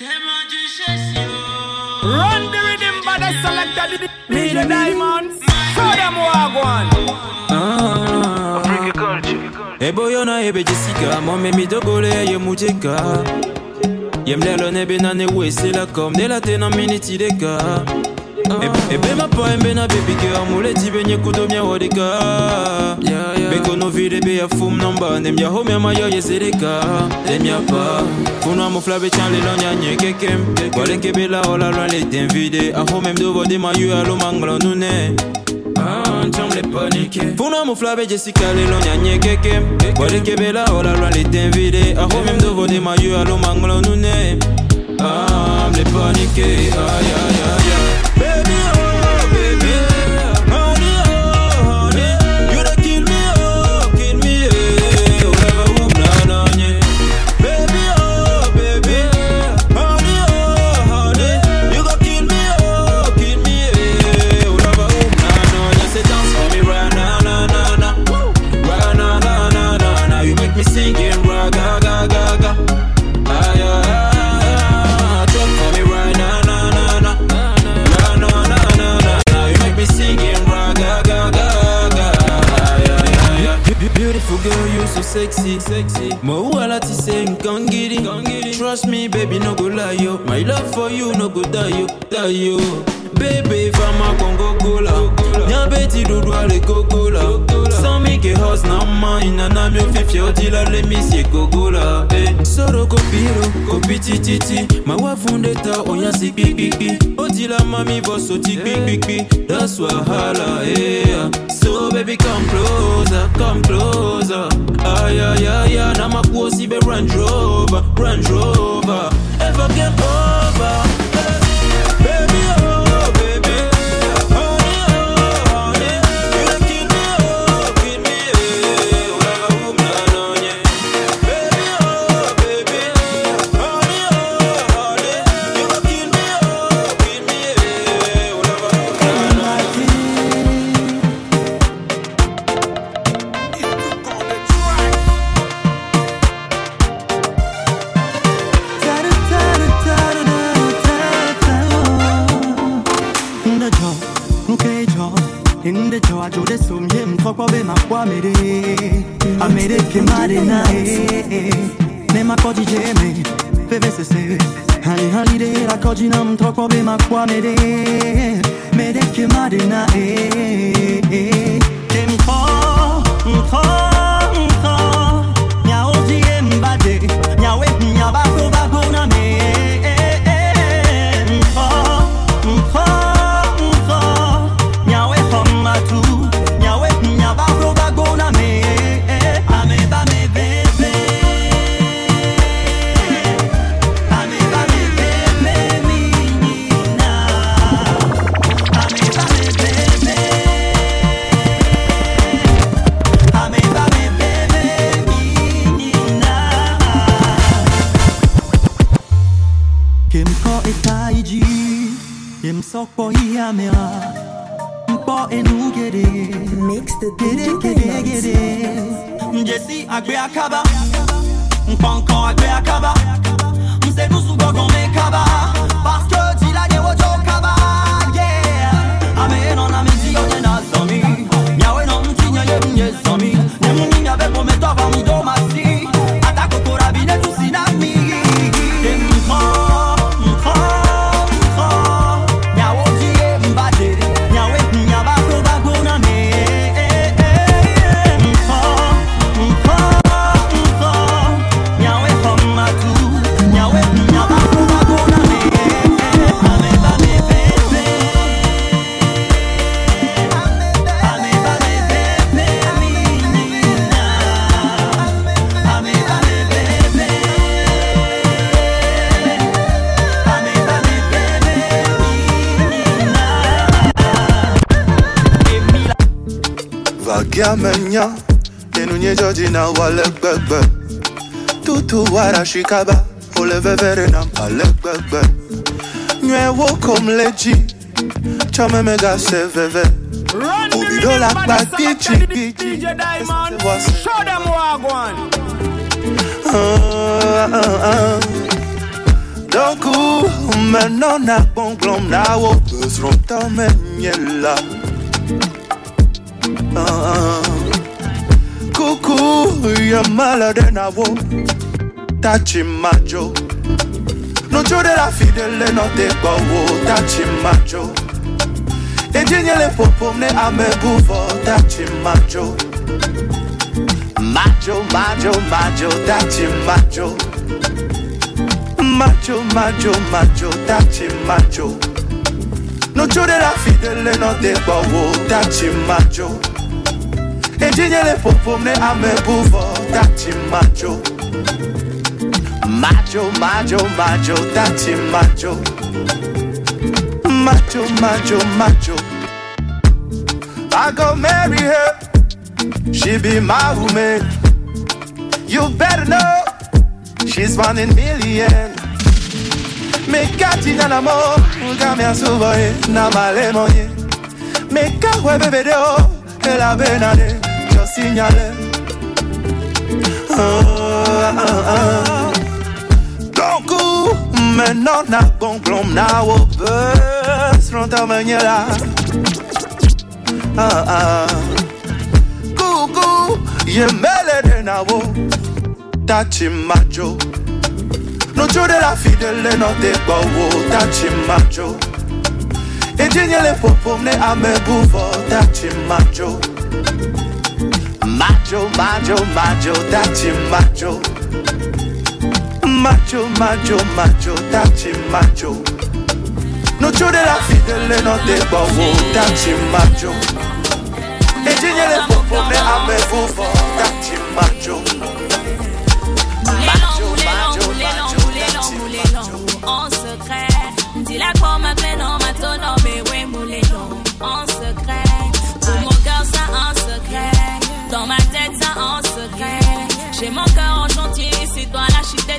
Run the rhythm by the selector, me the diamonds. Show them wagwan. eboyona ebe jessica. Momemi dogole ye mujeka yemlelo nebe na ne wesela kom de la te na miniti de ka Eh, eh, Ebe ma pa eh, mbe na baby girl mule tibenye kudomya wadika bekono vile be ya fum namba nemya homya mayo yezirika nemya pa. Kunwa muflabe chanle lonyanye kekem walenke bela ola lwanle denvide aho mem do bodi mayu alo manglo nune Chambre panique Funa muflabe Jessica lelo nyanye keke Walenke bela ola lwanle denvide aho mem do bodi mayu alo manglo nune Ah, me panique, aïe aïe aïe aïe sexy, sexy. Mo wala ti say nkangiri, Trust me, baby, no go lie yo. My love for you no go die yo, die yo. Baby, fama kongo gola, nya beti dudu ale kokola. Nike house na mai nana miofifia odila lemisie gogola. Eh. soro kopiro kopitititi mawavundeta onyasi oh, kpikpikpi odila oh, mami bosoti kpikpikpi das wahala eh. so baby come closer come closer. Ayayaya namakuosi be randrover randrover ever get over. Koji na mtokwa be yamenya nínú nyẹjọ jìnnà wà lẹgbẹgbẹ tútù wàrà ṣìkàbà olèvèvèrè nà bà lẹgbẹgbẹ nyuẹwo kòmlẹjì tsọmẹmẹgà. Doku menona bonglom na wo bezrom. Tamen yela. Cuckoo, you're maller than I want. Touching my jaw. Non la fidele, non te gowo. taci my. E geniale popom ne ame buvo. taci my jaw. Macho, macho, taci touching macho. Macho, macho, taci touching macho. Non c'è la fidele, non te gowo. taci macho. E dinye le popom ne ame bouvo. Tachi macho. Macho, macho, macho, tachi macho. Macho, macho, macho. I go marry her. She be my woman. You better know she's one in million. Me kati na la mo, kamia suboye na male monye. Me kahwe bebe de o, el abenade, yo ah. Donc, maintenant na bon glom na wo bus, ronta manyela. Ah. Kuku, ye mele de na wo, tachi macho. No de la fidèle, no te bawo, tachi macho. E dinye le popom ne ame bouvo, tachi macho. Maggio, maggio, maggio, dacci maggio. Maggio, maggio, maggio, dacci maggio. Nocio della fidele non te bovo, dacci maggio. E genere popo me ame vuvo, dacci maggio.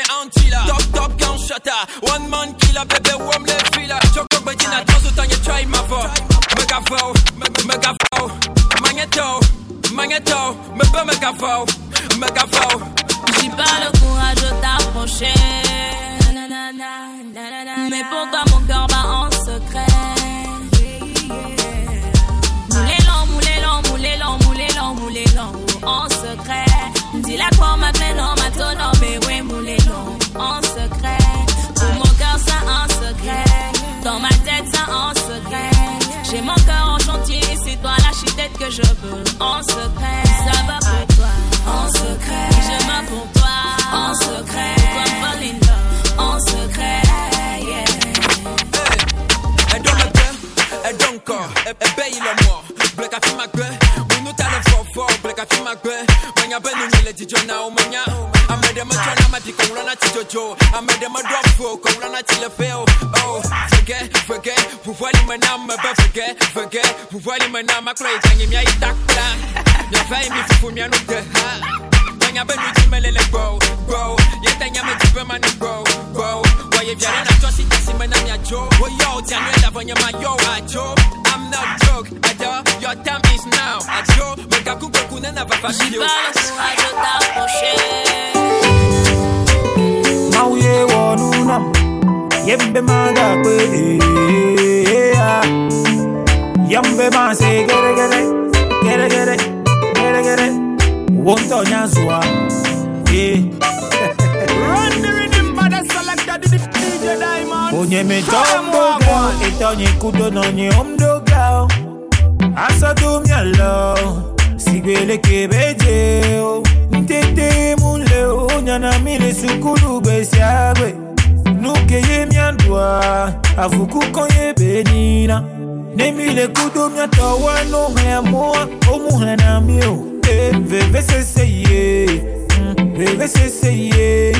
nie Antilla Top, top, gąszata One man killa, bebe, łomle fila Czoko będzie na drodze, to nie czaj mawo Mega woł, mega woł Manie to, manie to Mebe mega woł, mega woł J'ai pas le courage de t'approcher Mais pourquoi mon cœur bat en secret Moulez-l'en, moulez-l'en, moulez-l'en, moulez-l'en, moulez-l'en En secret si la croix maintenant, maintenant, oh, mais ouais, moulez en secret. Pour mon cœur, ça en secret. Dans ma tête, ça en secret. J'ai mon cœur en chantier, c'est toi l'architecte que je veux. En secret, ça va pour toi. En secret, je m'en pour toi. En secret, comme Falling En secret, yeah. Hey, elle donne le gun, elle donne corps, elle paye le mort. Black a fait ma gueule, nous nous t'as fort fort. Black ma gueule. Metsɔ na ma di kɔnwulɔ na tsi dzodzo ame ɖe meɖɔ afo kɔnwulɔ na tsi le fe o o vege vege ʋuʋuali me na me be vege vege ʋuʋuali me na makplɔ yi dzanyi mia yi takpla miava yi mi fufu mia nu de ha. Manya be nu dzi mele le gbɔ gbɔ yeta nya me dzi be ma ne gbɔ gbɔ wɔye via ɖe na tsɔ si tasi me na miadzo woyɔ wo tia nu ele nye ma yɔ wo adzo I'm not joke adɔ your time is now Yembe gere gere Gere gere Gere gere Wonto nyazwa Yeah Kwenye mitambo girl, itanikuta nanye omdo girl. Asa tumia love, sigwele kebejeo Mtete mule onyana mile sukulu besiagwe Nuke ye miandwa, avuku konye benina. Nemile kudo miatawa no haya moa, omuhe na mio eh, Veve seseye, hmm, veve seseye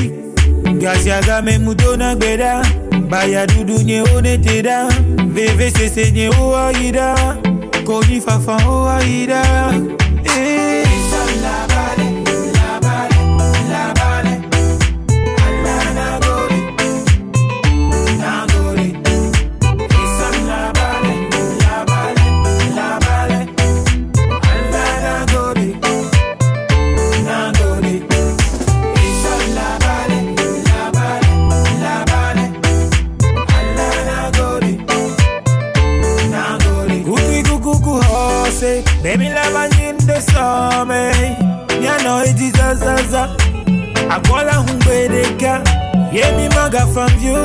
gasiaga me muto na gbeda. Baya dudu nye oneteda vevesese nye oayida koni fafa oayida eh. akola hungwedeka yemi maga from you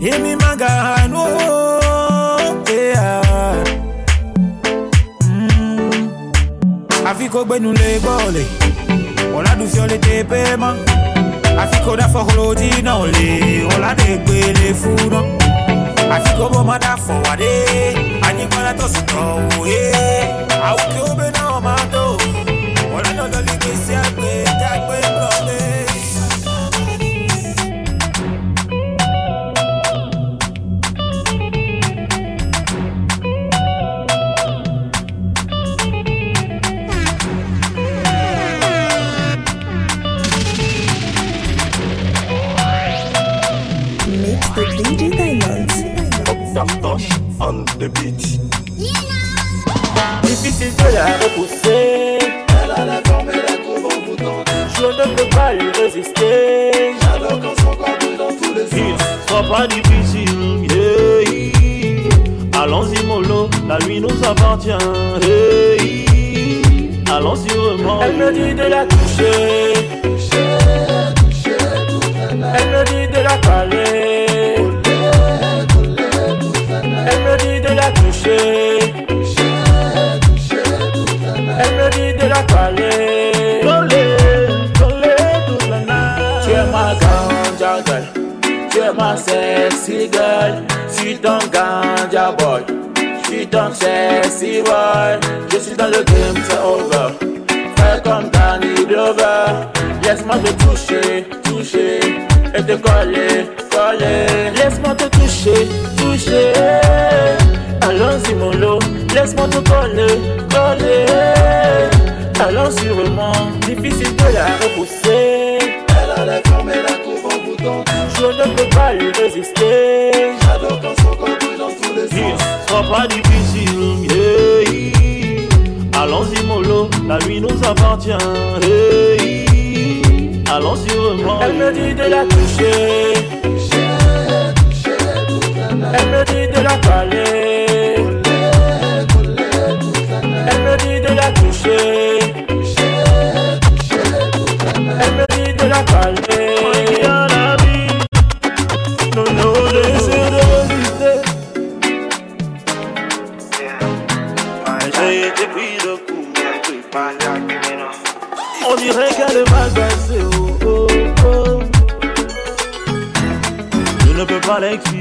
yemi maga hanu yeah. mm. afiko gbenule gbole ọládùfíọ́lé tẹ pé mọ́ àfikò dáfọ́ holojì náà lè ọ̀làdẹ́gbẹ̀lẹ̀ fún náà àfikò bọ́ má dáfọ́ wádé anyigba tó sì tọ̀ òye àwùjọ bẹ́ẹ̀ náà máa tó ọ̀làdọ̀dọ̀ lè.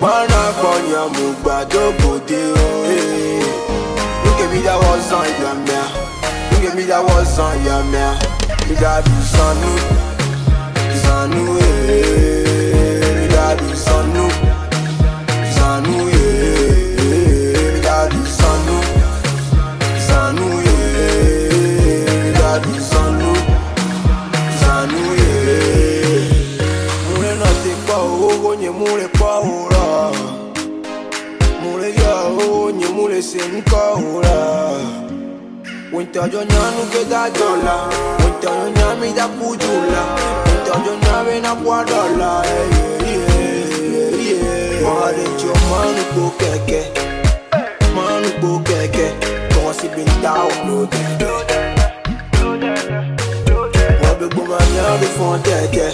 Mana konya mugba dogo de o eh. Look at me that was on ya mea Look at me that was on ya mea Me that be sanu Sanu eh. nkola wintajonyanu kedajola wintajonyamida kujula wintajonyave na kwadola mahadecho manukpo keke manukpo keke kosibintaoblode wabegbomanyadu fon tete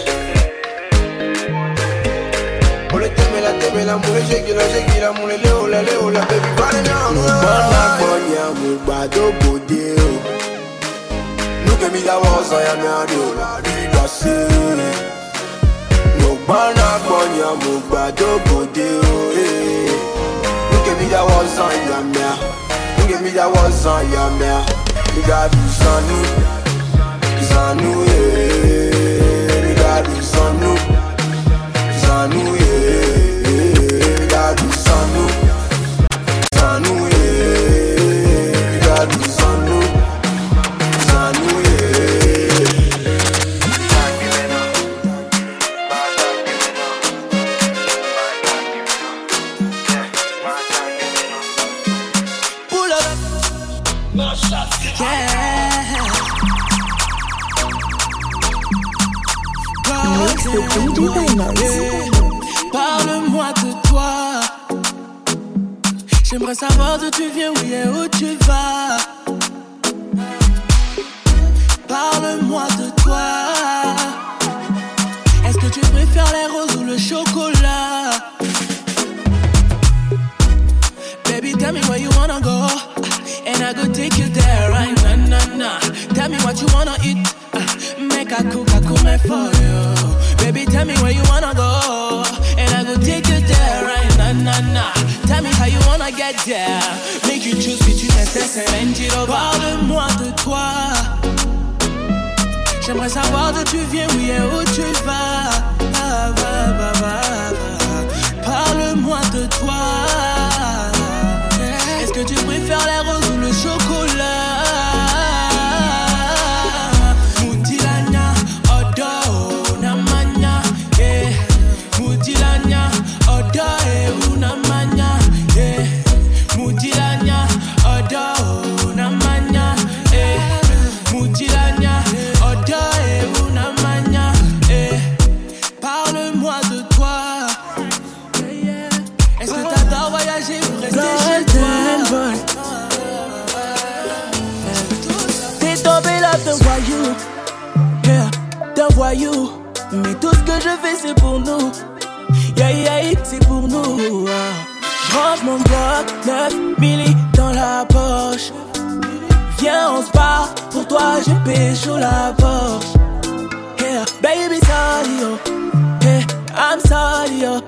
la la mule shake la shake la mule leo la leo la baby bana nyangu Bana konya mu bado bode o Nuke mi da wosa ya mi ado Bi da se No bana konya mu bado bode o. Nuke mi da wosa ya mi Nuke mi da wosa ya mi Mi da du sanu Zanu yeah. Mi da du sanu Zanu yeah Parle-moi de toi. J'aimerais savoir d'où tu viens, oui, et où tu vas. Parle-moi de toi. Est-ce que tu préfères les roses ou le chocolat? Baby, tell me where you wanna go. I go take you there, right? Nah, nah. Tell me what you wanna eat. uh, Make a cook, I cook me for you. Baby, tell me where you wanna go. And I go take you there, right? Nah, nah. Tell me how you wanna get there. Make you choose between SS and Angelo. Parle-moi de toi. J'aimerais savoir d'où tu viens, oui, et où tu vas. Va, va, va, va. Parle-moi de toi. Est-ce que tu préfères les roses Mais tout ce que je fais c'est pour nous, yeah, yeah, c'est pour nous. Je range mon bloc, 9 milli dans la poche. Viens, on se part, pour toi j'ai pécho la Porsche. Yeah, baby, sorry, oh. Yeah, I'm sorry, oh.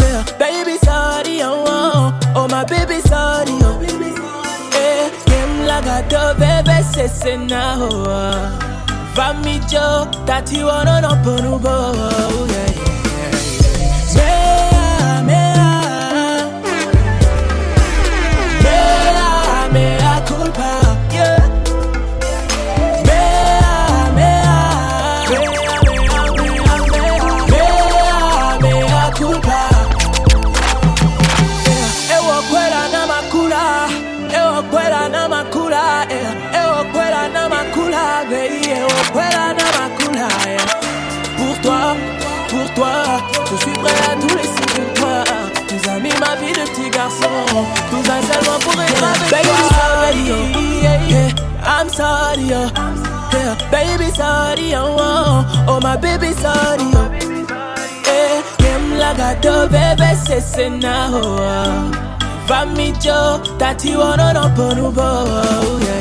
Yeah, baby, sorry, oh. Oh, oh my baby, sorry, oh. Yeah, game la gato, bébé, c'est cena, oh. oh. Va mi jo, tati wana no ponubo, oh, yeah, yeah. Sorry, oh. Yeah, baby, sorry, oh, oh, my baby, sorry, oh. Eh, game la gato, bébé, c'est cena, oh, oh. Va mi jo, tati wono no ponubo, oh, yeah.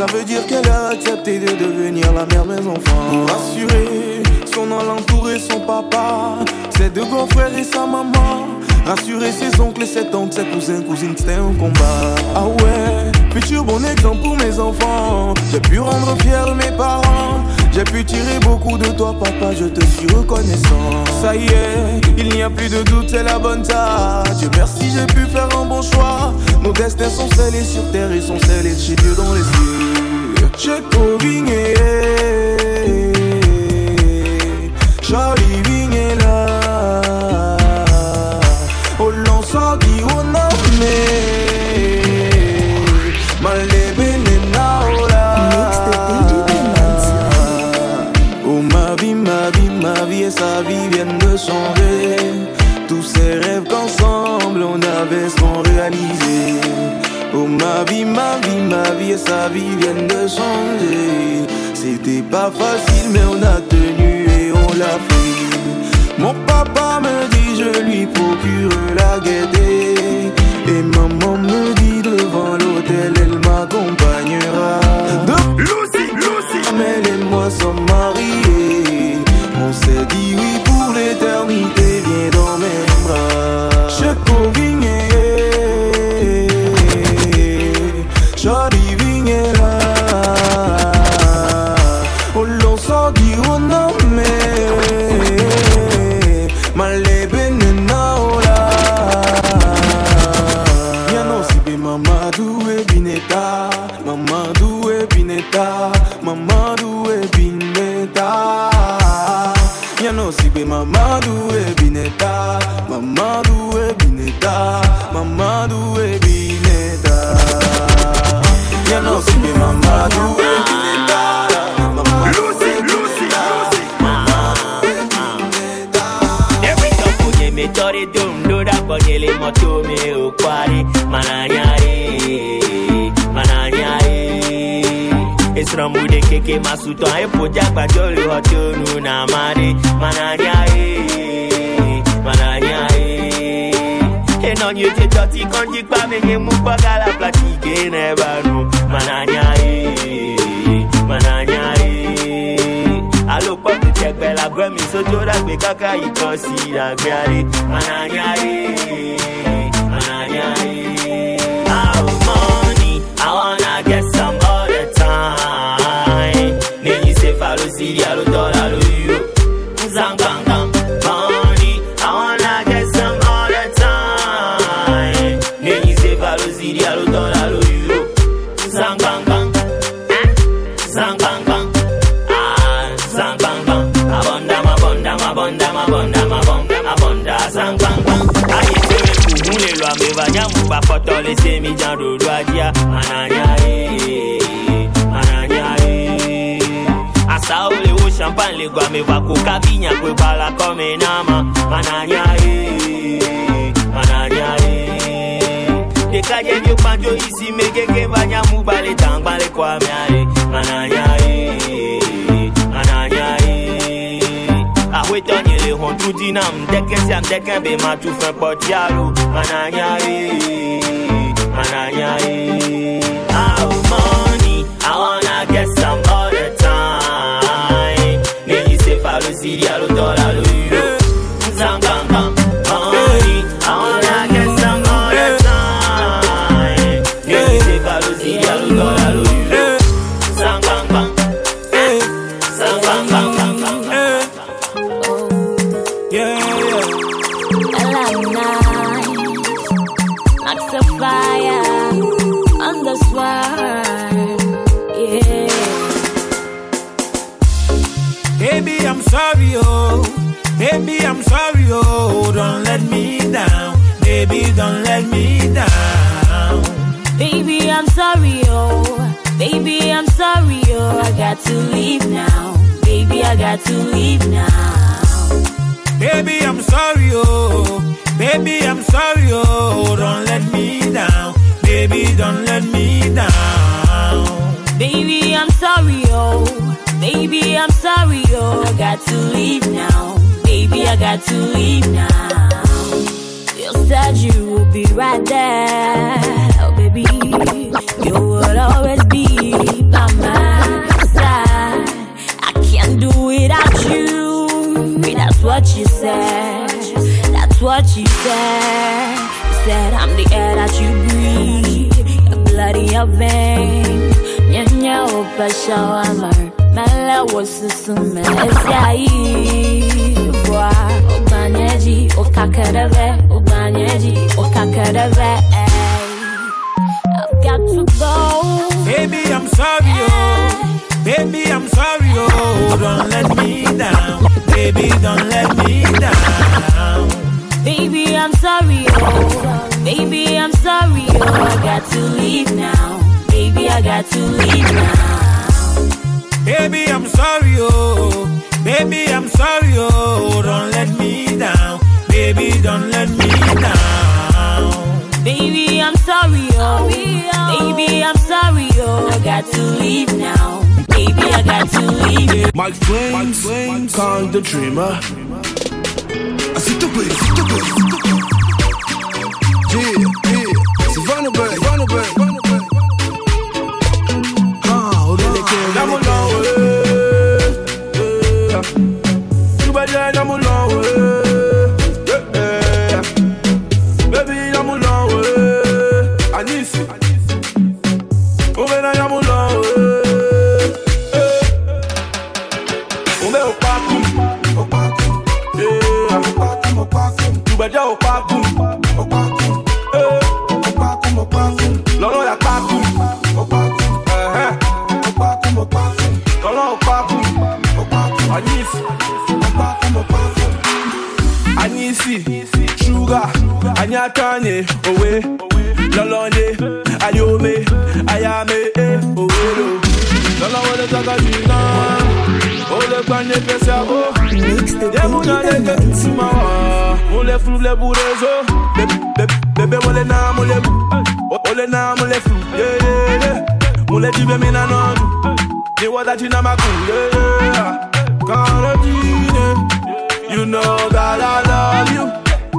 Ça veut dire qu'elle a accepté de devenir la mère de mes enfants. Rassurer son alentour et son papa, ses deux grands frères et sa maman. Rassurer ses oncles et ses tantes, ses cousins, cousines, c'était un combat. Ah ouais, futur bon exemple pour mes enfants. J'ai pu rendre fiers mes parents. J'ai pu tirer de toi, papa, je te suis reconnaissant. Ça y est, il n'y a plus de doute, c'est la bonne tâche. Dieu merci, j'ai pu faire un bon choix. Nos destins sont scellés sur terre et sont scellés chez Dieu dans les cieux. J'ai Charlie Vigné là. Pas facile, mais on a tenu et on l'a fait. Mon papa me dit, je lui procure la gaieté. Et maman me dit, devant l'hôtel, elle m'accompagnera. De Lucy, Lucy. Amel et moi sommes mariés. On s'est dit nke masụtọ ịpụja e gbajori ọcha onu na amadị mana anyị ahị mana anyị ahị ịnọnye uche chọta iko ndị kpam enye mụ gbagala platike n'ebe anụ mana anyị ahị mana anyị ahị alopọtụ chẹgbẹla gbẹmí sójú dàgbé káká ikọ sí ìdàgbé ayé mana anyị ahị mana anyị ahị. Our money, I wanna get alo dọ́là lórí o. Zangangan, money, I wanna get some all the time. N'eyi se falo siri alo dọ́là lórí o. Zangangan, eh, zangangan. Ah, zangangan. Abonda, mabonda, mabonda, mabonda, mabonda, mabonda, zangangan. Ayé tere kuhun le lo ame banyamu papọ̀tọ̀ lè ṣe mi jan dodo ajá. Mananyari, mananyari. Asa o le wo champagne, les gars, me va coca vigna, que bala comme enama. Mananya, e, mananya, e. Dekaje vyo panjo isi megeke vanya mubale tangbale kwa miare Mananya e, mananya ni le hontu dinam deke siam deke be matufen potialo Mananya mananya Oh money, I wanna get some falo siri alo got to leave now. Baby, I'm sorry, oh. Baby, I'm sorry, oh. Don't let me down. Baby, don't let me down. Baby, I'm sorry, oh. Baby, I'm sorry, oh. I got to leave now. Baby, I got to leave now. You said you would be right there. Oh, baby, you would always susu me esia yi Boa, o banyeji, o kakereve, o banyeji, o kakereve eh. I've got to go Baby, I'm sorry, oh. Eh. Baby, I'm sorry, oh. Don't let me down. Baby, don't let me down. Baby, I'm sorry, oh. Baby, I'm sorry, oh. I got to leave now. Baby, I got to leave now. Baby, I'm sorry, oh. Baby, I'm sorry, oh. Don't let me down. Baby, don't let me down. Baby, I'm sorry, oh. Baby, I'm sorry, oh. I got to leave now. Baby, I got to leave. My flames, call the dreamer. S'il te plaît. Yeah, yeah. Vanna Bay, Anyatane, Owe, Lolonde, Ayome, Ayame, eh, Owe, lo. Lolo, wole taka jina, Ole kwane pe cerveau, Ye muna leke tusumawa, Mule flu le burezo, Bebe wole na mule bu, Ole na mule flu, yeah, yeah, yeah. Mule dibe mina nondu, Ni wada china maku, yeah, yeah. Caroline, you know that I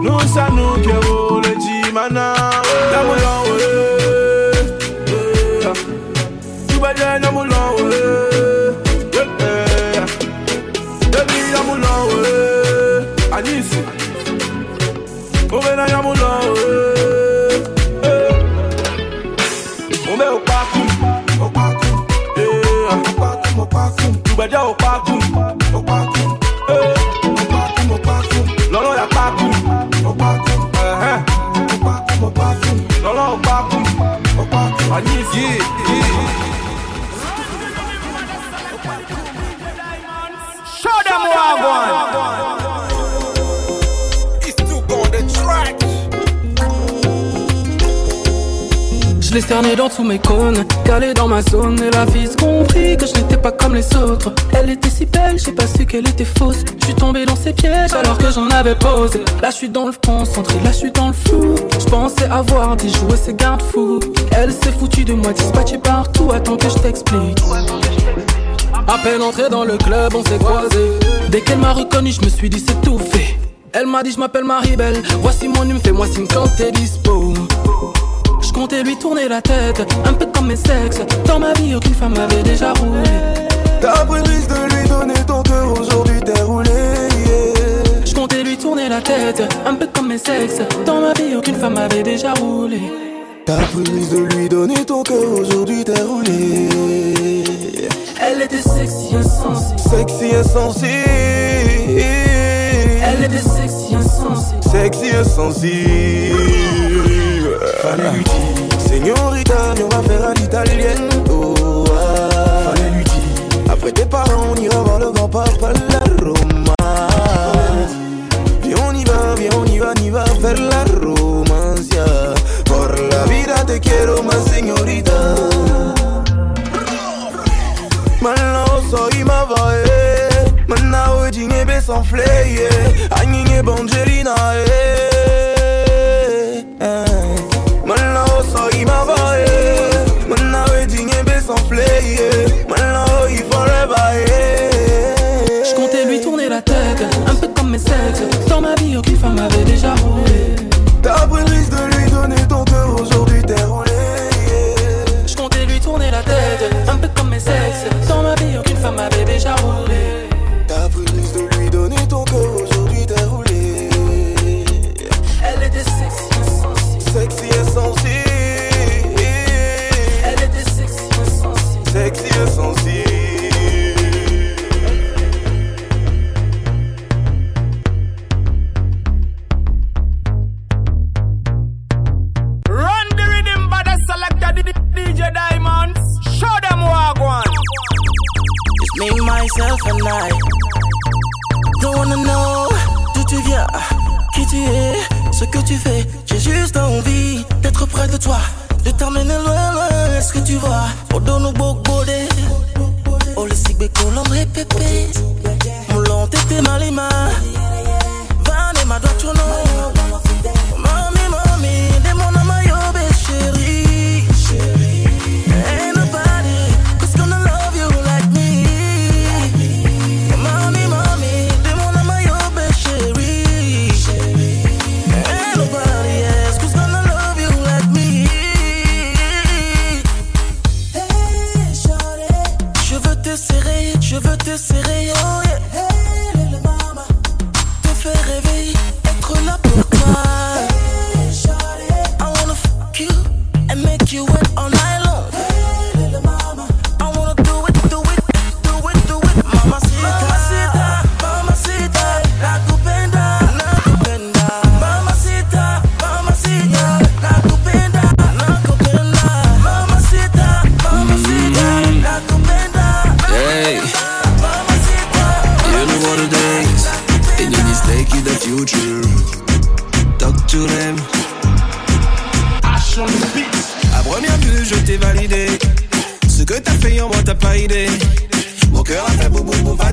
Nous ça nous que le dimana. D'amour tous mes cônes, calé dans ma zone Et la vie compris que je n'étais pas comme les autres. Elle était si belle, j'ai pas su qu'elle était fausse. Je suis tombé dans ses pièges alors que j'en avais posé. Là je suis dans le concentré, là je suis dans le flou. Je pensais avoir dit jouer ses garde-fous Elle s'est foutue de moi, dispatchée partout. Attends que je t'explique. À peine entré dans le club, on s'est croisés. Dès qu'elle m'a reconnu, je me suis dit c'est tout fait. Elle m'a dit je m'appelle Maribel, voici mon numéro, fais-moi signe quand t'es dispo. Je comptais lui tourner la tête, un peu comme mes sexes. Dans ma vie, aucune femme m'avait déjà roulé. T'as pris le risque de lui donner ton cœur, aujourd'hui t'es roulé. yeah. Je comptais lui tourner la tête, un peu comme mes sexes. Dans ma vie, aucune femme m'avait déjà roulé. T'as pris le risque de lui donner ton cœur, aujourd'hui t'es roulé. Elle était sexy, insensée. Sexy insensé. Elle était sexy, insensée. Sexy insensible. Fallait lui dire, Señorita, on va faire à l'italienne. Oh, ah. Fallait lui dire, après tes parents, on ira voir le grand-papa, la Roma. Viens, on y va, viens, on y va, on y va faire la romancia. Por la vida te quiero más, señorita. Maintenant, soy ma vae. Maintenant, dingue be sans flaye.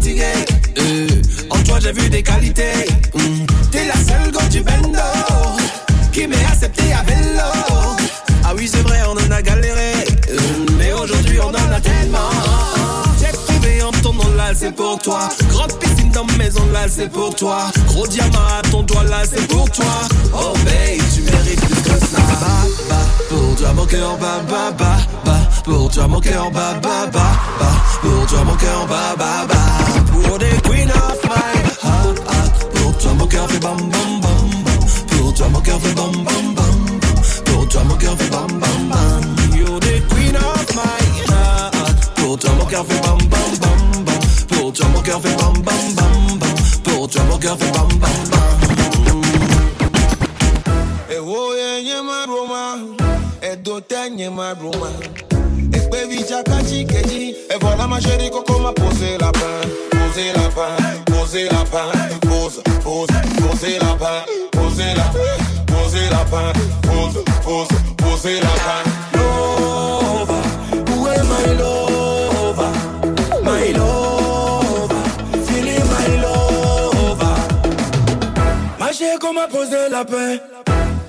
Euh, en toi, j'ai vu des qualités. Mm. T'es la seule go du bendo qui m'est accepté à vélo. Ah oui, c'est vrai, on en a galéré. Euh, mais aujourd'hui, on en a tellement. J'ai trouvé en ton nom là, c'est pour toi. Grande piscine dans ma maison là, c'est pour toi. Gros diamant à ton doigt là, c'est pour toi. Oh babe, tu mérites plus que ça. Bah, bah, pour toi mon cœur bat, bah, bah, bah. Pour toi mon cœur bat, bah, bah, bah. Pour toi mon cœur bat, bah, bah. Pour des queen of my heart, heart. Pour toi mon cœur fait bam, bam, bam. Pour toi mon cœur fait bam, bam, bam. Pour toi mon cœur fait bam, bam, bam. You're the queen of my heart. Pour toi mon cœur fait bam, bam, bam, bam. Pour toi mon cœur fait bam, bam, bam, bam. Pour toi mon cœur fait bam, bam, bam. Ewo yenye maroma, edote nye maroma. Kachi keji, et voilà ma chérie coco m'a posé la pain, posé la pain, posé la pain, pose, pose, posé la pain, posé la pain, posé la pain, pose, pose, posé la pain. Lover, où est my lover? My lover, feeling my lover. Ma chérie qu'on m'a posé la pain,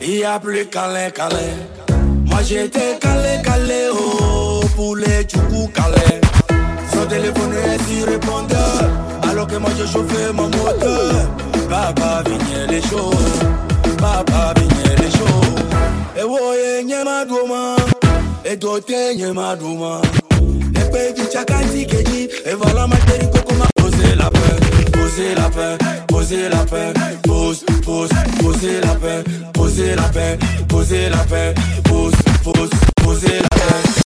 il y a plus câlin, câlin. Moi j'étais calé, calé, oh, poulet, tchoukou, calais. Si répondeur. Alors que moi, je chauffais mon moteur. Papa, vignez les choses. Papa, vignez les choses. Et voyez, n'y ma douma. Et doté, n'y ma douma. Et pédi, tchakati, keji. Et voilà ma chérie, coco, m'a posé la peur. Posez la peur, posez la peur, pose, pose, posez la peur, posez la peur, posez la peur, pose, pose, posez la peur.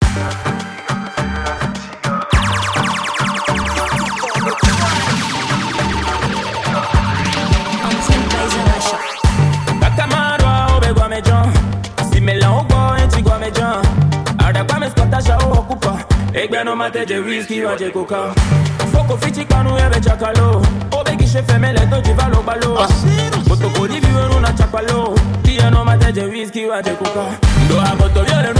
Adakwa meskotasha uokupa Egbe no mateje whisky waje kuka Foko fichi kanu ebe chakalo Obegishe femele toji valo balo Botokoli viweru na chapalo Tia no mateje whisky waje kuka Ndo aboto viole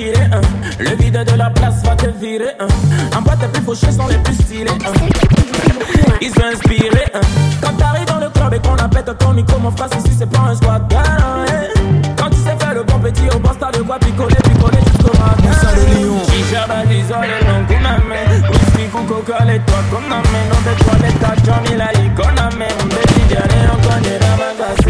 tirer hein. Le vide de la place va te virer hein. En boîte les plus fauchés sont les plus stylés hein. Ils sont inspirés. Quand t'arrives dans le club et qu'on appelle ton micro Mon frère ici c'est pas un squat hein. Quand tu sais faire le bon petit au boss t'as de quoi picoler Picoler jusqu'au matin Chicha badisole non kuname Whisky kuko les toi koname Non de toilette à Johnny la ikoname Mbeti jare okonyera magaseke Kakamarwa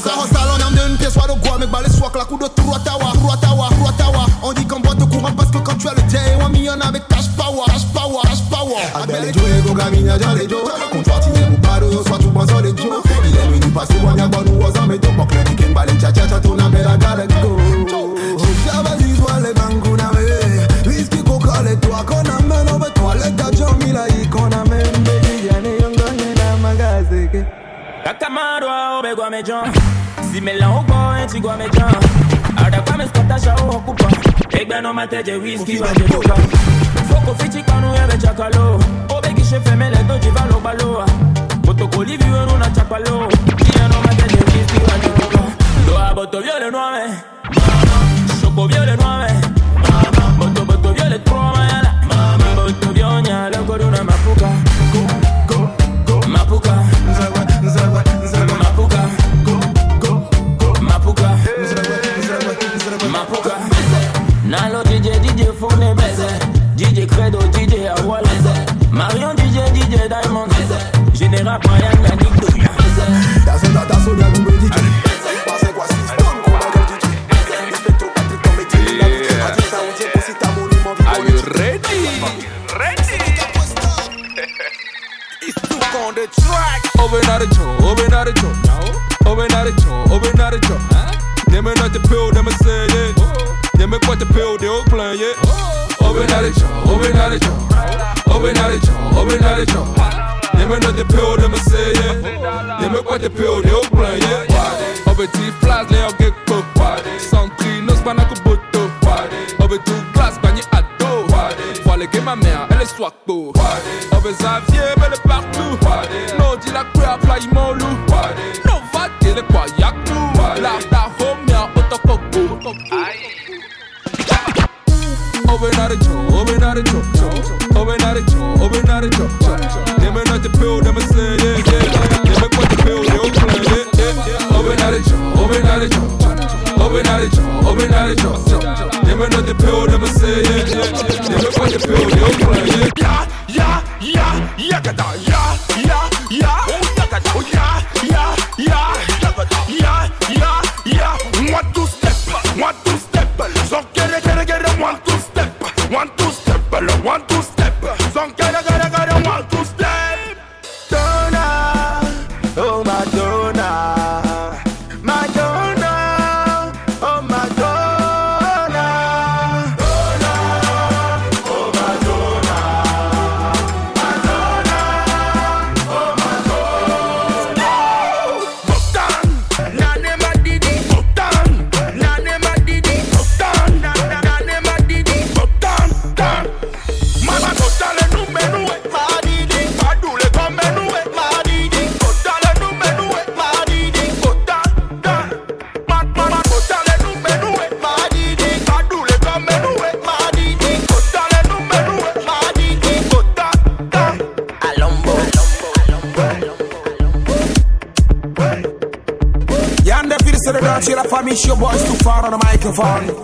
ça ressale en arme d'une pièce, soit de quoi, mais balai soit que la coup de Ruatawa, Ruatawa, Ruatawa. On dit qu'on parce que quand tu le day, on million avec cash power, cash power, cash power. Abel Joe, go gamina, John et Joe. tigwa mejan zimela ogbo en tigwa mejan adapa mi skotasha o okupa egbe no mateje whisky wa je duka foko fiti kanu ebe chakalo obegi se femele to jiva lo baloa kotoko livi weru na chapalo. Iye no mateje whisky wa je duka lo aboto viole nueve choco viole nueve joint, open out the joint. Neem me uit de pil, neem me say it. Neem me kwart de pil, die ook plan, yeah. Open out the joint, open out the joint. Open out the joint, open out the joint. Neem me uit de pil, neem me say it. Neem me kwart de pil, die ook plan, yeah. Op het die flaas, leo gekko. Santri, nos banako boto. Op het doe glas, je. Op the joint. Neem me uit de pil, neem me yeah. Neem me kwart de pil, die ook plan, yeah, yeah, yeah. Open out the joint, open out the joint. Open out the joint, open out the joint. Neem me uit de pil, neem me yeah. Neem me kwart de pil, die ook yeah. Ja, ja, ja. Ja, ja, ja, microphone.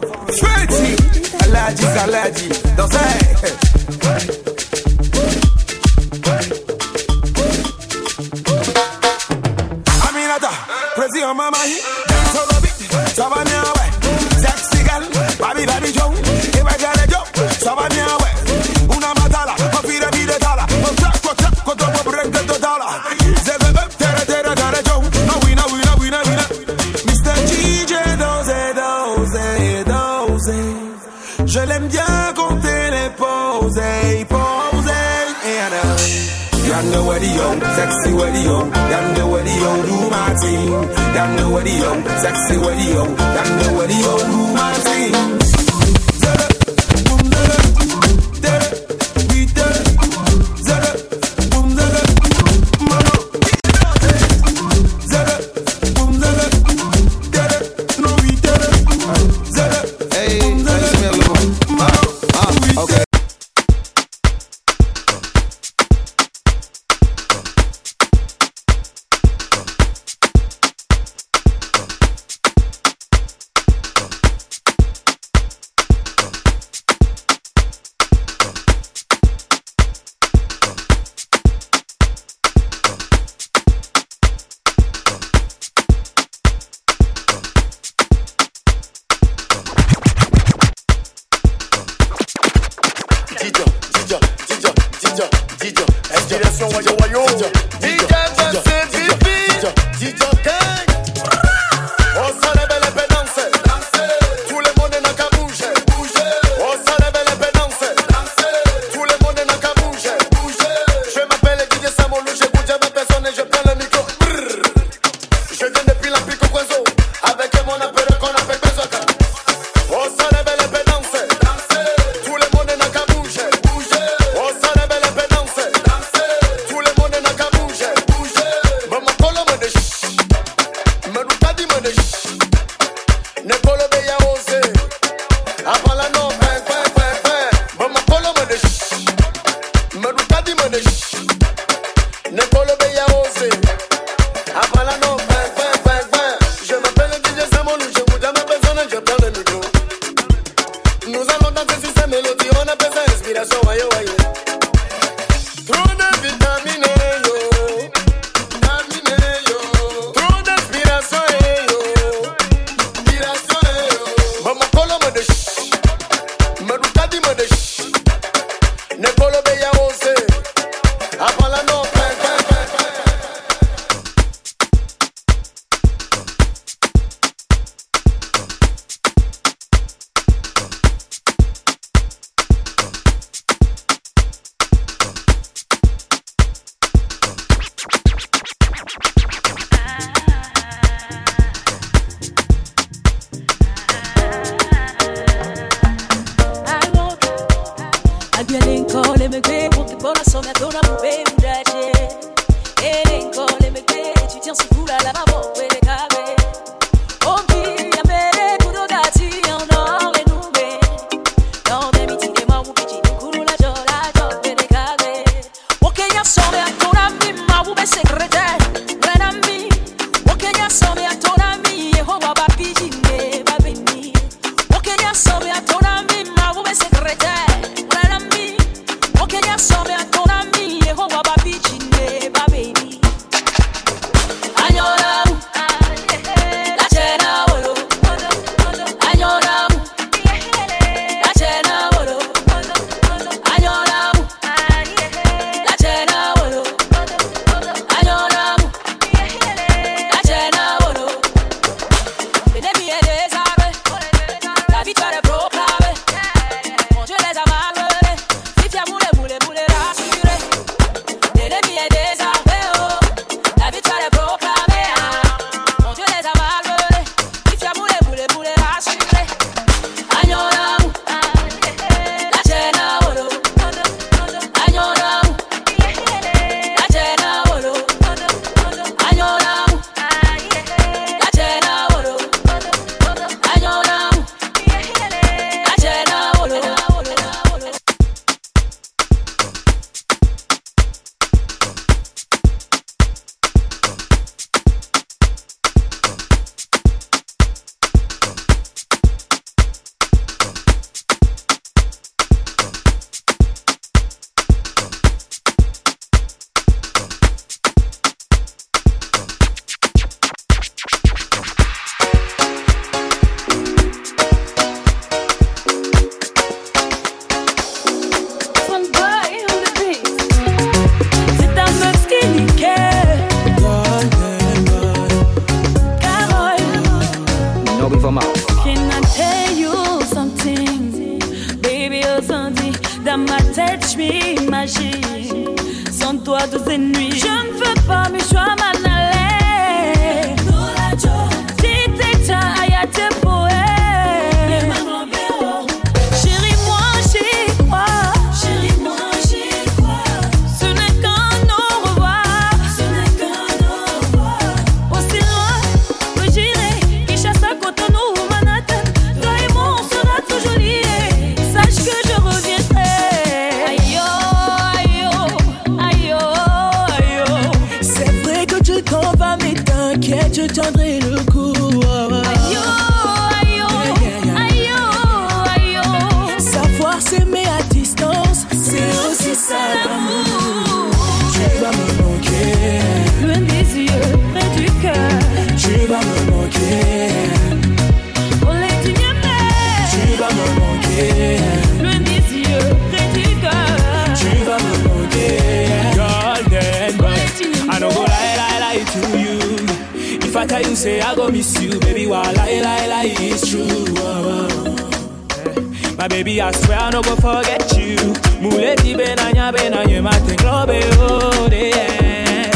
t'aimer à distance, c'est aussi ça l'amour. Tu vas me manquer, loin des yeux, près du cœur. Tu vas me manquer, on est une Tu vas me manquer, loin des yeux, près du cœur. Tu vas me manquer, golden boy. I don't go lie, lie, lie to you. If I tell you, say I go miss you, baby, while I lie, lie, it's true. Baby, I swear I no go forget you. Muleti benanya benanya matin globe oh yeah.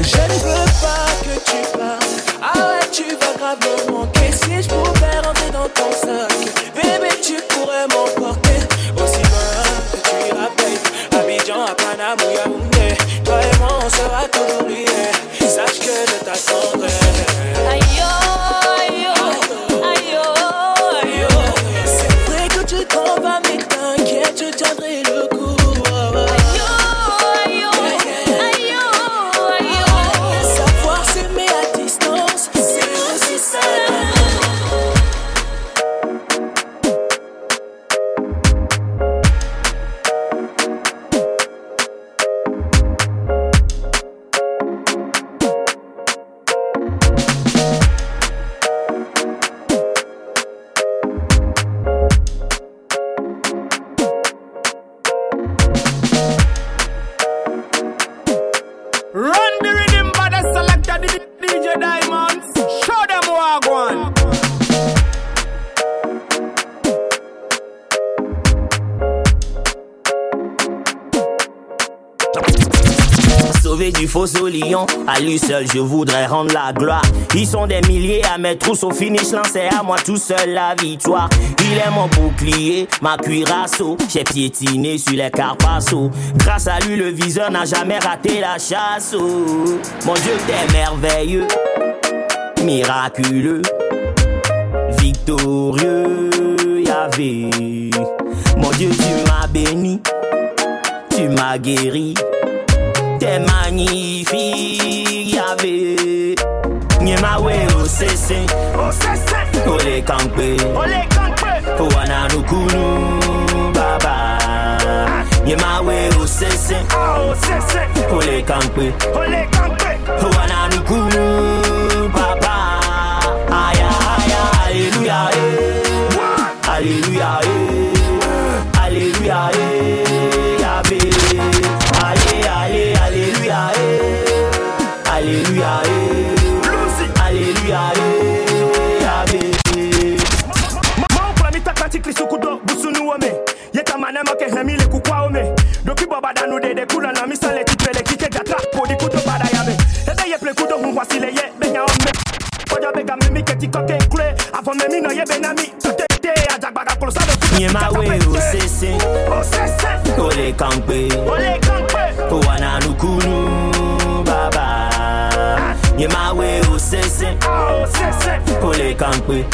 Je ne veux pas que tu partes. Ah ouais, tu vas grave me manquer. Si je pouvais rentrer dans ton sac, bébé, tu pourrais m'emporter. Aussi loin que tu babe. Abidjan, à Panama, ou Yaoundé. Toi et moi, on sera toujours liés. À lui seul je voudrais rendre la gloire. Ils sont des milliers à mettre tous au finish, c'est à moi tout seul la victoire. Il est mon bouclier, ma cuirasse, j'ai piétiné sur les Carpasso. Grâce à lui le viseur n'a jamais raté la chasse. Mon Dieu t'es merveilleux, miraculeux, victorieux, Yahvé. Mon Dieu tu m'as béni, tu m'as guéri. T'es magnifique, Yahvé. Nyemawe osese, ole kankpe, wana nukunu baba. Nyemawe osese, ole kankpe, wana nukunu baba. Aya aya, alléluia, eh. alléluia, eh. Kankpe, wana nukunu baba. Nyemawe osese, ole kankpe,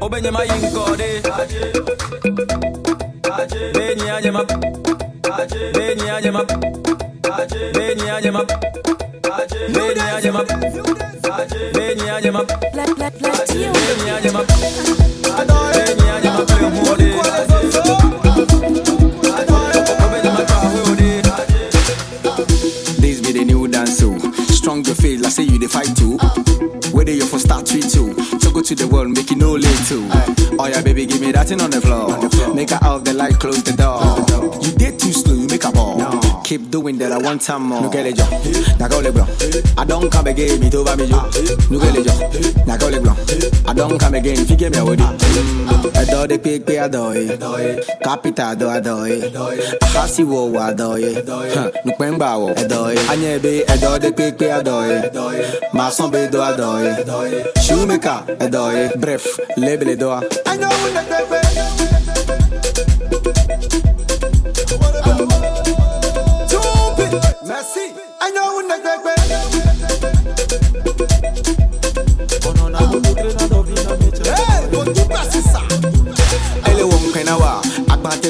obenye mayinkode benye anyema benye anyema benye benye benye benye to the world, make it no little. Aye. Oh yeah, baby, give me that thing on the floor. On the floor. Make her out the light, close the door keep doing that. I want some more. Nukele jo, nakole blanc. I don't come again, it over me jo. Nukele jo, nakole blanc. I don't come again, fige me awodi. Adore the pig, pay adore. Capital do adore. Ahasi wo wo adore. Nukpemba wo adore. Anyebe adore the pig, pay adore. Masombe do adore. Shoemaker adore. Bref, label doa. I know what the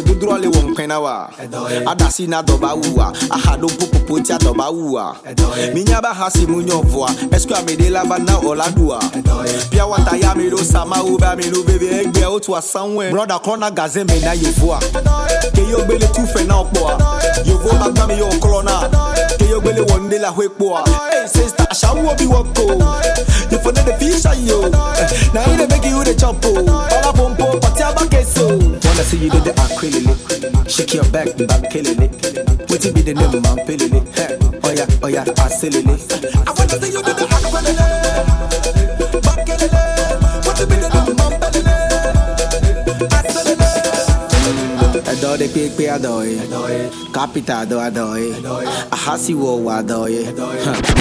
dodorɔ le wɔ nkpɛna wa. Adasi na dɔba wu wa aha do popopo ti adɔba wu wa minya ba ha si mu nyɔ voa ɛsike amede laba na ɔla du wa pia wata ya mi do sama wo bɛ mi do bebe egbe o tu asanwó broda kɔnɔ gaze mi na yevoa keyo gbele tu fɛ na ɔkpɔ wa yevo ma gbá mi yɔ ɔkɔlɔ na. Keyo gbele wɔ nde la ho ekpo wa hey sister asawo bi wɔ ko yefo ne de fi ṣayi o. Eh, na you dey make you dey chop o. Ọlá pompo pàtí abákẹ́sọ. wanna see you dey dey akwelele shake your back babi kelele wetin be the name man pelele Hey, oh oya oya oh aselele. I'm selling it. I wanna see you dey akwelele bakelele ẹ̀dọ́ de pépé àdọ̀yé kápítà àdọ̀ àdọ̀yé àhásíwò wà àdọ̀yé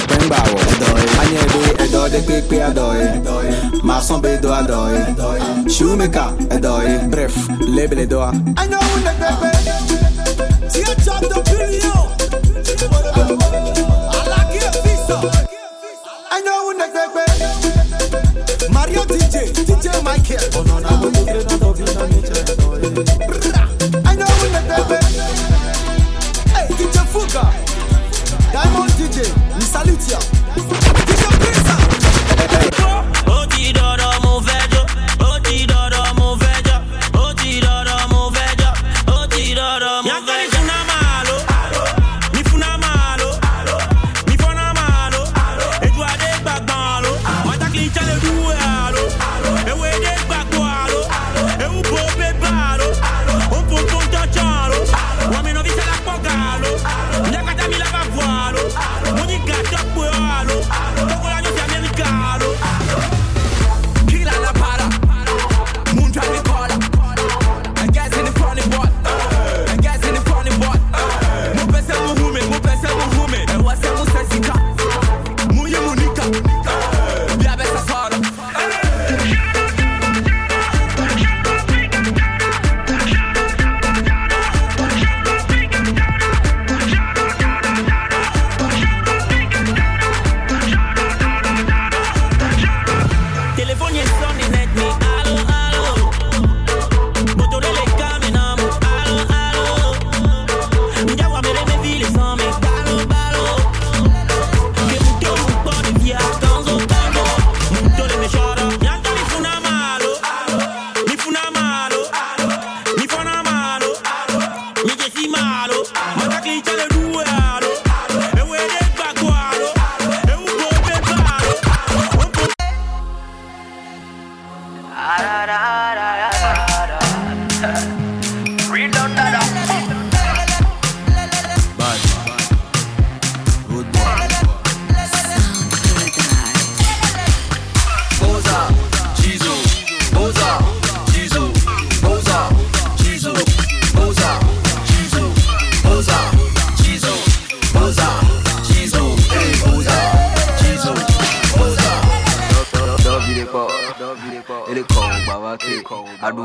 pẹ́ngbà wọ̀ àdọ̀yé ányẹ́bí ẹ̀dọ́ de àdọ̀yé màsán bẹ́ẹ̀ dọ̀ àdọ̀yé ṣùmíkà àdọ̀yé bref lébèlè dọ̀. I know the baby. Teach up the video. I like it, visa. I know when the baby. Mario DJ, DJ Michael. Fuga. Diamond DJ, we salute ya.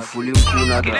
Fuli mkuna da.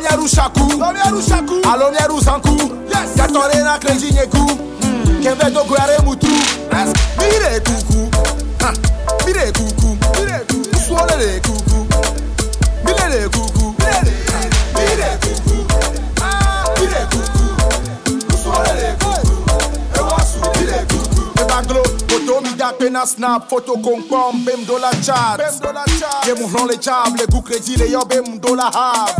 Lomieru Shaku, Lomieru Shaku, a Lomieru yes. Katore na hmm. Kembe do Guare Mutu, yes. Mire Kuku, ha, Mire Kuku, Mire Kuku, Suole Kuku, Mire Kuku, ah. Mire Kuku, Mire Kuku, Kuku, Ewasu Mire Kuku, Ebaglo, Oto Mida Pena Snap, Foto Kompom, Bem Dola Chat, Bem Dola Chat, Le Chab, Le Kukredi Le Bem Dola Hab,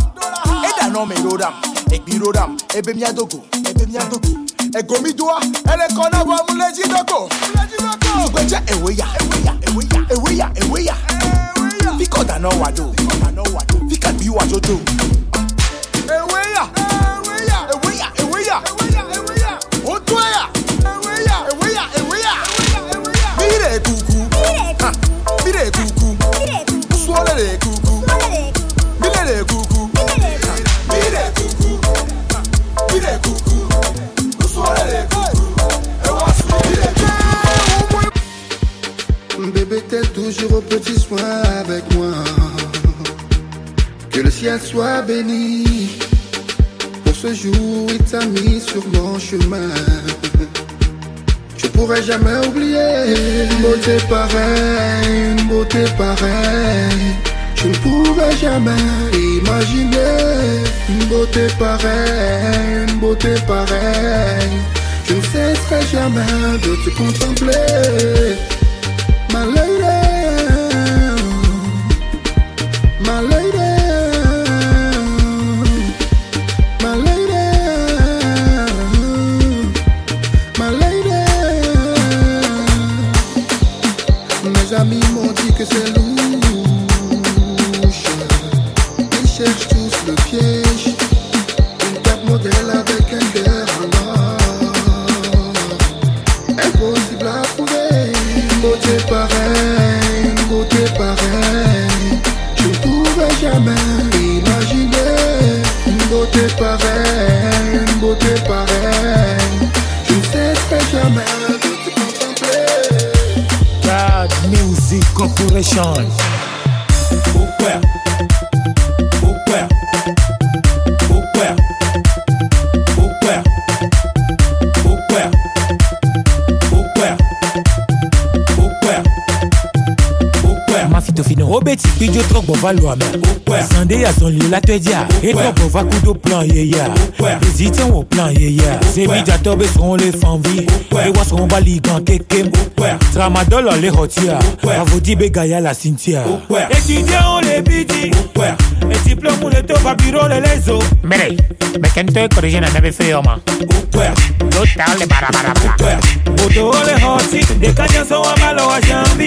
no me rodam, ek bi rodam, ebe mi adogo, ebe mi adogo. Ego mi doa, ele kona wa muleji doko. Igbeja eweya, eweya, eweya, eweya, eweya. Fikoda no wado, fikoda no wado, fika bi wajoto. Jamais oublier une beauté pareille, une beauté pareille. Je ne pourrais jamais imaginer une beauté pareille, une beauté pareille. Je ne cesserai jamais de te contempler. plan, yeah, yeah. Visite au plan, yeah, yeah. Zemidja tobe seront les fanvis. Les rois seront baligants, kekem. Tramadol, les rotières. Avodi Begaya, la cimetière. Étudiants, les bidis. Les diplômes, les toba, bureau, les leso. Mire, mais qu'en te corrige, n'a pas fait, homme. L'autre, les barabarabra. Boto, les hosties. Des sont à jambi.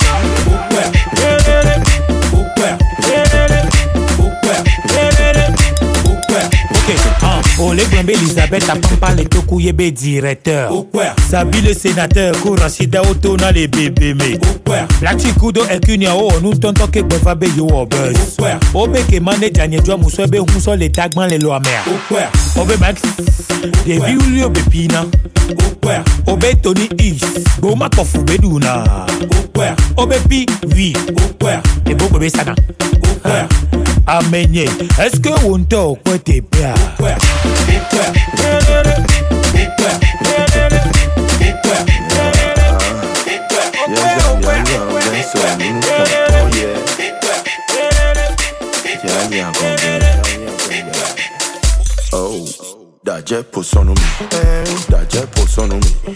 olegwembe elizabeth apampa letoku ye be directeur. Sabi le sénateur kurasida otona le bebeme latikudo ekunia o onu tɔntɔ kegbɛfa be yewo bus obekema ne dzanyedzua musɔ be ŋusɔ le tagbã le loamea obe max ɖevi wuli obe pina obe toni is gbomakɔfu be ɖuna obe pi wi ebogbe be sana. amenye. Eske wo ntɛ ɔkpɛ tebea Oh, dajẹ posọnu mi, dajẹ posọnu mi,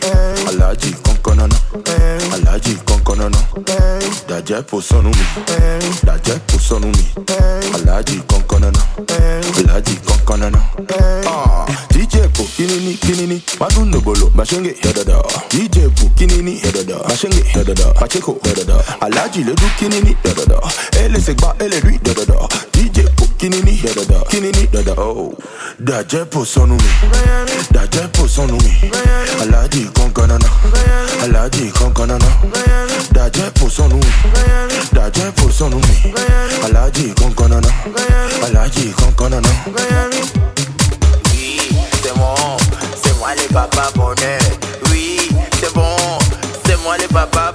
alaji kankanana, alaji kankanana. kọ̀nànà. dàjẹ́ sọnù mi. Dàjẹ́ sọnù mi. Alaji kankanana aláàjì kankanana. dj po kinini kinini madun nobolo bashenge yọdọdọ dj po kinini yọdọdọ bashenge yọdọdọ pacheko yọdọdọ alaji lẹdú kinini yọdọdọ ẹlẹsẹgbà ẹlẹdú yọdọdọ dj po kinini yọdọdọ kinini yọdọdọ. dàjẹ́ sọnù mi. Dàjẹ́ sọnù mi. Aláàjì kankanana aláàjì kankanana. Daje posono mi, daje posono mi, alaji konkonono, alaji konkonono. c'est bon, c'est moi les papas bonheur. Oui, c'est bon, c'est moi les papas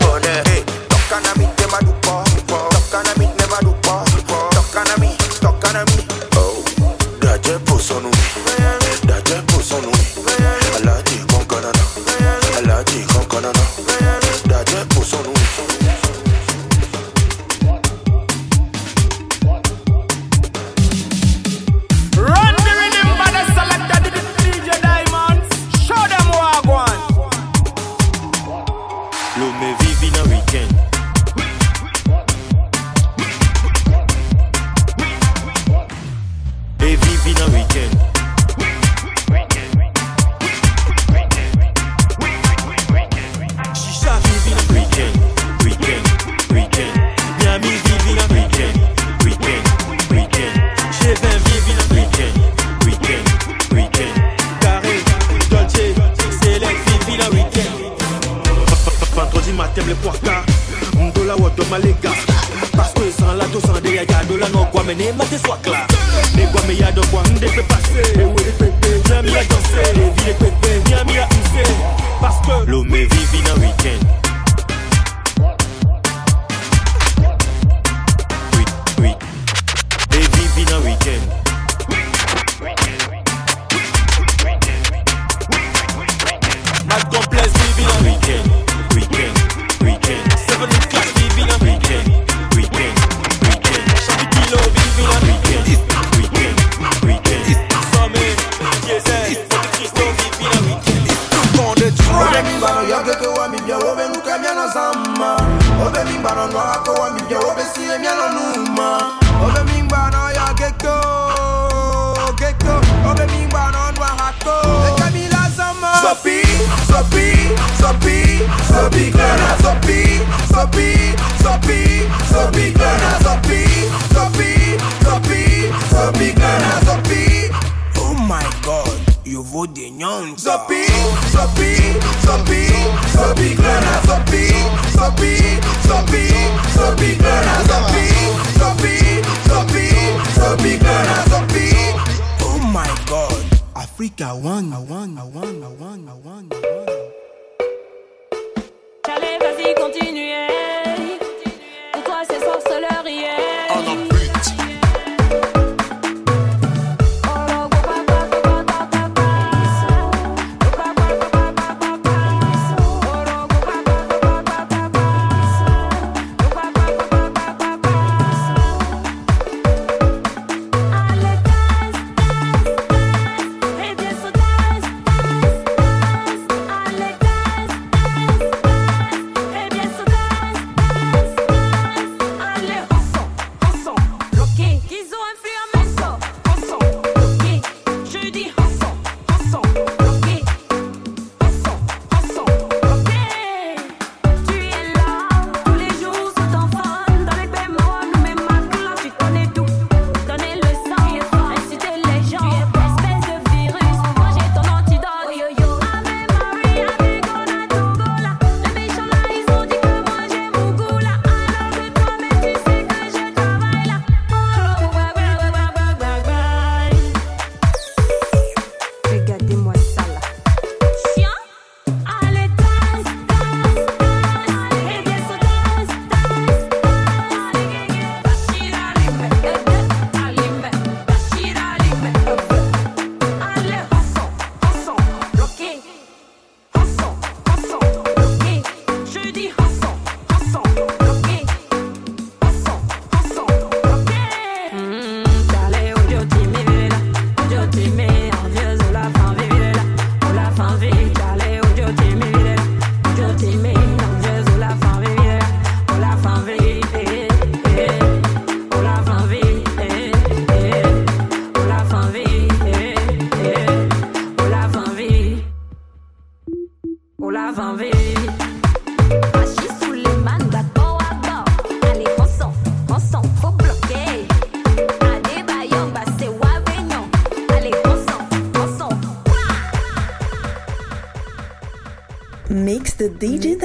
the. DJ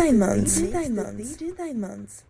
Diamondz.